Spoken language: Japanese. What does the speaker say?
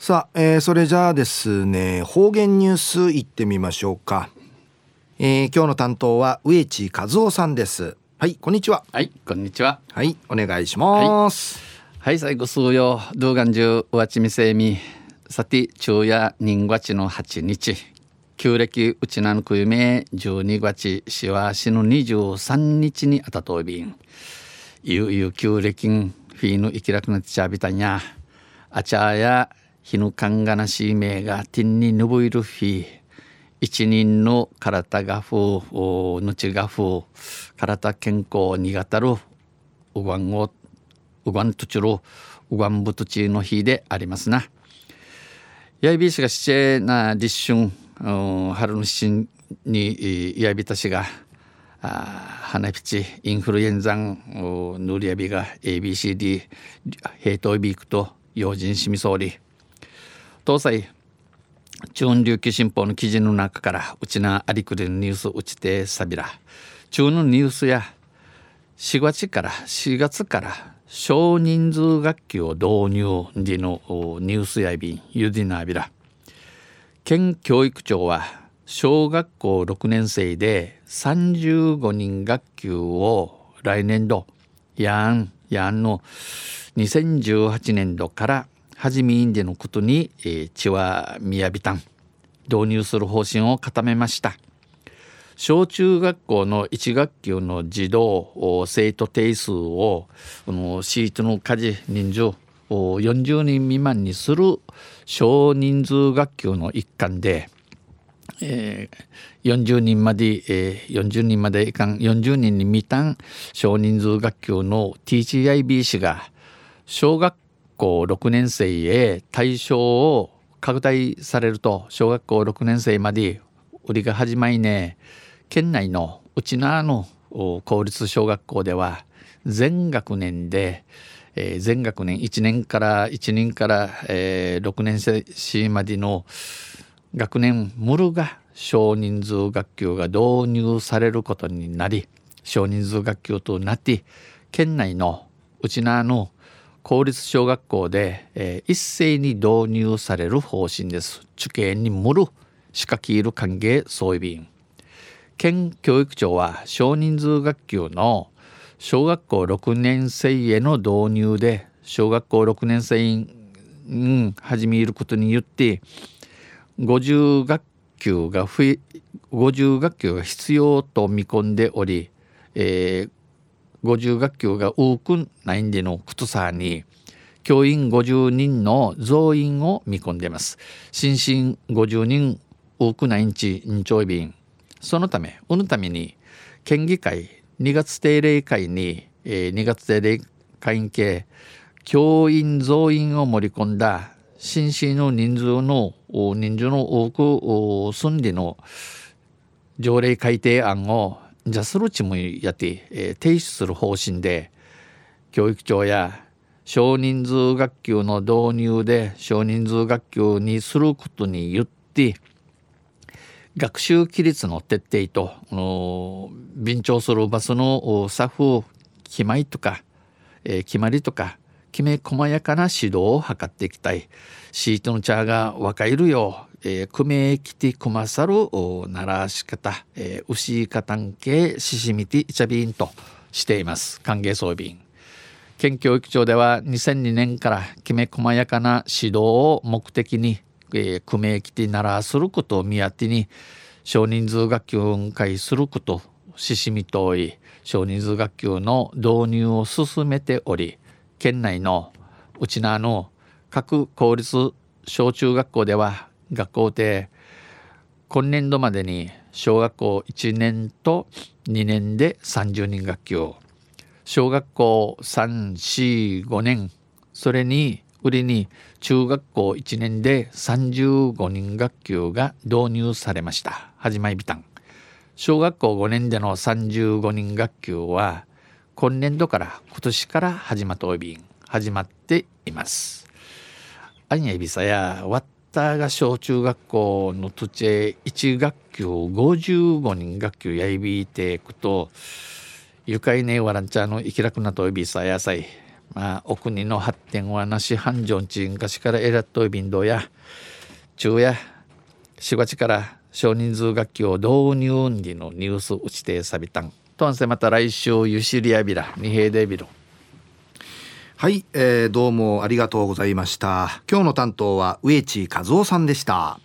さあ、えー、それじゃあですね方言ニュースいってみましょうか、えー、今日の担当は植地和夫さんです。はいこんにちは。はいこんにちは。はいお願いします、はい、はい、最後数曜動画中わちみせみ。さて昼夜人月の8日。旧暦うちなぬくゆめ12月しわしの23日にあたとびん。ゆうゆう旧暦フィーヌ生きらくなってちゃびたんや。あちゃやひぬかんがなしいめがてんにぬぶいるフィー一人の体がふうぬちがふう体健康にがたるうがんをうがんとちるうがんぶとちの日でありますな。やいびしがしちな立春春の七にやびたしが花ピチインフルエンザンヌリアビが ABCD 平等ビークと用心しみ総理東西中琉球新報の記事の中からうちなありくりのニュースうちてさびら中のニュースや4月から4月から少人数学級を導入でのニュースやびんゆでなびら県教育庁は小学校6年生で35人学級を来年度やんやんの。2018年度から始めんでのことに、えー、血はみやびたん。導入する方針を固めました。小中学校の1学級の児童生徒定数をこのシートの家事人数40人未満にする少人数学級の一環で、えー、40人まで、えー、40人までいかん40人に満たん少人数学級の TGIB 氏が小学校6年生へ対象を拡大されると小学校6年生まで売りが始まりね。県内のうちなの公立小学校では全学年でえー、全学年1年から1人から、えー、6年生までの学年ムルが少人数学級が導入されることになり少人数学級となって県内のうちなの公立小学校で、えー、一斉に導入される方針です。受験にムル仕掛ける歓迎総備員県教育庁は少人数学級の小学校6年生への導入で小学校6年生に始めることによって50学級が増え50学級が必要と見込んでおり、えー、50学級が多くないんでのことさに教員50人の増員を見込んでいます。新進50人多くないんちんちょい便そのため、うぬために県議会2月定例会に、えー、2月定例会系教員増員を盛り込んだ新進の人数の人数の多く住んでの条例改定案をじゃするちもやって、えー、提出する方針で教育庁や少人数学級の導入で少人数学級にすることによって学習規律の徹底と便乗するバスのスタッフ決まりとか、えー、決まりとかきめ細やかな指導を図っていきたい。シートの茶が分かるよ、えー、くめきてくまさるならし方、えー、牛かたんけししみていちゃびんとしています歓迎装備県教育庁では2002年からきめ細やかな指導を目的にえー、組名来てならすることを見当てに少人数学級を運会することししみとい少人数学級の導入を進めており県内のうちなの各公立小中学校では学校で今年度までに小学校1年と2年で30人学級小学校345年それに売りに中学校1年で35人学級が導入されました。始まりびたん。小学校5年での35人学級は今年度から今年から始まったおびん始まっています。あんやいびさやわったが小中学校の土地へ1学級55人学級やいびいていくとゆかいねわらんちゃの生きらくなとおびさやさい。まあお国の発展はなし繁盛地昔からえらっとい便道や昼夜4月から少人数楽器を導入時のニュース打ちてさびたん。とんせまた来週ゆしりやびら二平でびろはい、えー、どうもありがとうございました。今日の担当は植地和夫さんでした。